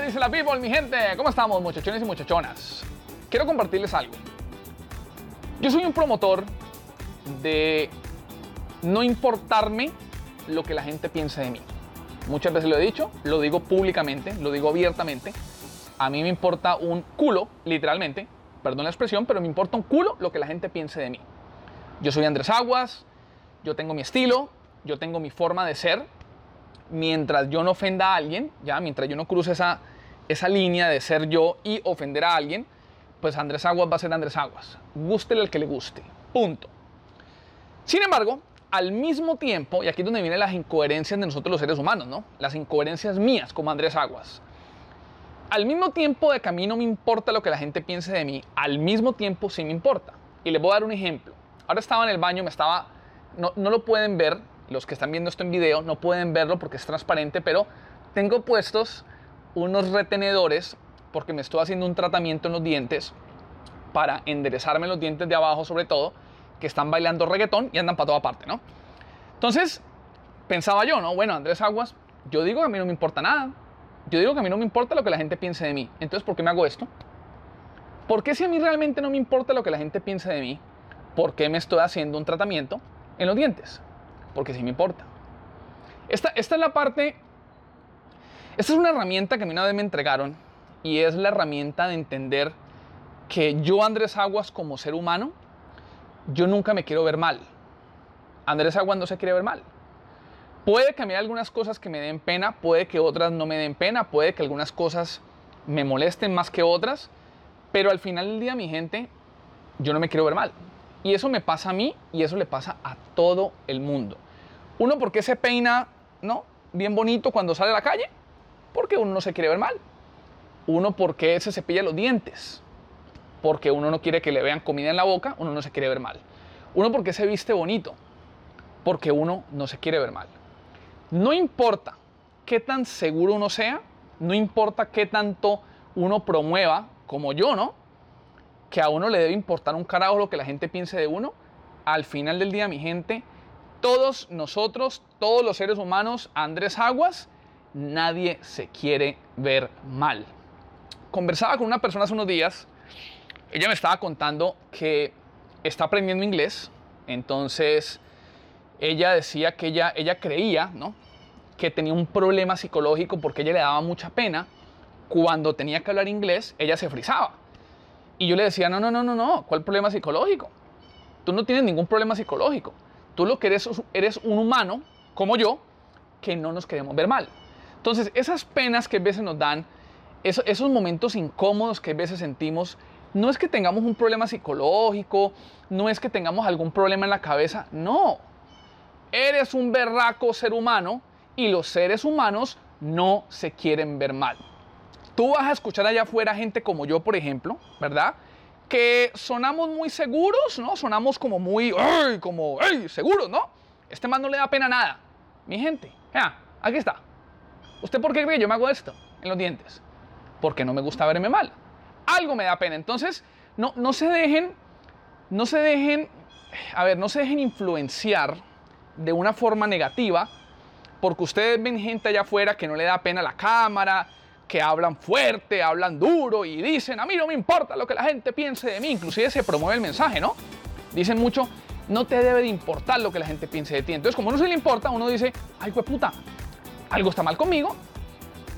¿Qué dice la people, mi gente? ¿Cómo estamos, muchachones y muchachonas? Quiero compartirles algo. Yo soy un promotor de no importarme lo que la gente piense de mí. Muchas veces lo he dicho, lo digo públicamente, lo digo abiertamente. A mí me importa un culo, literalmente, perdón la expresión, pero me importa un culo lo que la gente piense de mí. Yo soy Andrés Aguas, yo tengo mi estilo, yo tengo mi forma de ser. Mientras yo no ofenda a alguien, ya, mientras yo no cruce esa, esa línea de ser yo y ofender a alguien, pues Andrés Aguas va a ser Andrés Aguas. Gústele el que le guste. Punto. Sin embargo, al mismo tiempo, y aquí es donde vienen las incoherencias de nosotros los seres humanos, ¿no? Las incoherencias mías como Andrés Aguas. Al mismo tiempo de que a mí no me importa lo que la gente piense de mí, al mismo tiempo sí me importa. Y les voy a dar un ejemplo. Ahora estaba en el baño, me estaba, no, no lo pueden ver, los que están viendo esto en video no pueden verlo porque es transparente, pero tengo puestos unos retenedores porque me estoy haciendo un tratamiento en los dientes para enderezarme los dientes de abajo sobre todo, que están bailando reggaetón y andan para toda parte, ¿no? Entonces, pensaba yo, ¿no? Bueno, Andrés Aguas, yo digo que a mí no me importa nada. Yo digo que a mí no me importa lo que la gente piense de mí. Entonces, ¿por qué me hago esto? ¿Por qué si a mí realmente no me importa lo que la gente piense de mí? ¿Por qué me estoy haciendo un tratamiento en los dientes? Porque sí me importa. Esta, esta es la parte... Esta es una herramienta que a mí una vez me entregaron y es la herramienta de entender que yo, Andrés Aguas, como ser humano, yo nunca me quiero ver mal. Andrés Aguas no se quiere ver mal. Puede que a mí algunas cosas que me den pena, puede que otras no me den pena, puede que algunas cosas me molesten más que otras, pero al final del día, mi gente, yo no me quiero ver mal. Y eso me pasa a mí y eso le pasa a todo el mundo. Uno, porque se peina, ¿no? Bien bonito cuando sale a la calle, porque uno no se quiere ver mal. Uno, porque se cepilla los dientes, porque uno no quiere que le vean comida en la boca, uno no se quiere ver mal. Uno, porque se viste bonito, porque uno no se quiere ver mal. No importa qué tan seguro uno sea, no importa qué tanto uno promueva, como yo, ¿no? Que a uno le debe importar un carajo lo que la gente piense de uno. Al final del día, mi gente, todos nosotros, todos los seres humanos, Andrés Aguas, nadie se quiere ver mal. Conversaba con una persona hace unos días, ella me estaba contando que está aprendiendo inglés, entonces ella decía que ella, ella creía, ¿no? Que tenía un problema psicológico porque ella le daba mucha pena. Cuando tenía que hablar inglés, ella se frizaba. Y yo le decía, no, no, no, no, no, ¿cuál problema psicológico? Tú no tienes ningún problema psicológico. Tú lo que eres, eres un humano, como yo, que no nos queremos ver mal. Entonces, esas penas que a veces nos dan, esos, momentos incómodos que a veces sentimos, no es que tengamos un problema psicológico, no es que tengamos algún problema en la cabeza, no. Eres un berraco ser humano y los seres humanos no se quieren ver mal. Tú vas a escuchar allá afuera gente como yo, por ejemplo, ¿verdad? Que sonamos muy seguros, ¿no? Sonamos como muy, ¡ay! Como, ¡ay! Seguros, ¿no? Este man no le da pena nada. Mi gente, ya, aquí está. ¿Usted por qué cree que yo me hago esto en los dientes? Porque no me gusta verme mal. Algo me da pena. Entonces, no, no se dejen, no se dejen, a ver, no se dejen influenciar de una forma negativa porque ustedes ven gente allá afuera que no le da pena la cámara, que hablan fuerte, hablan duro y dicen, a mí no me importa lo que la gente piense de mí, inclusive se promueve el mensaje, ¿no? Dicen mucho, no te debe de importar lo que la gente piense de ti. Entonces, como no se le importa, uno dice, ay, puta, algo está mal conmigo,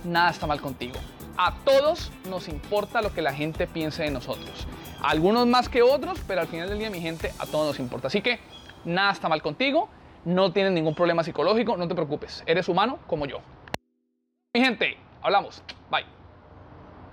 nada está mal contigo. A todos nos importa lo que la gente piense de nosotros. algunos más que otros, pero al final del día, mi gente, a todos nos importa. Así que nada está mal contigo, no tienes ningún problema psicológico, no te preocupes, eres humano como yo. Mi gente, hablamos. Bye.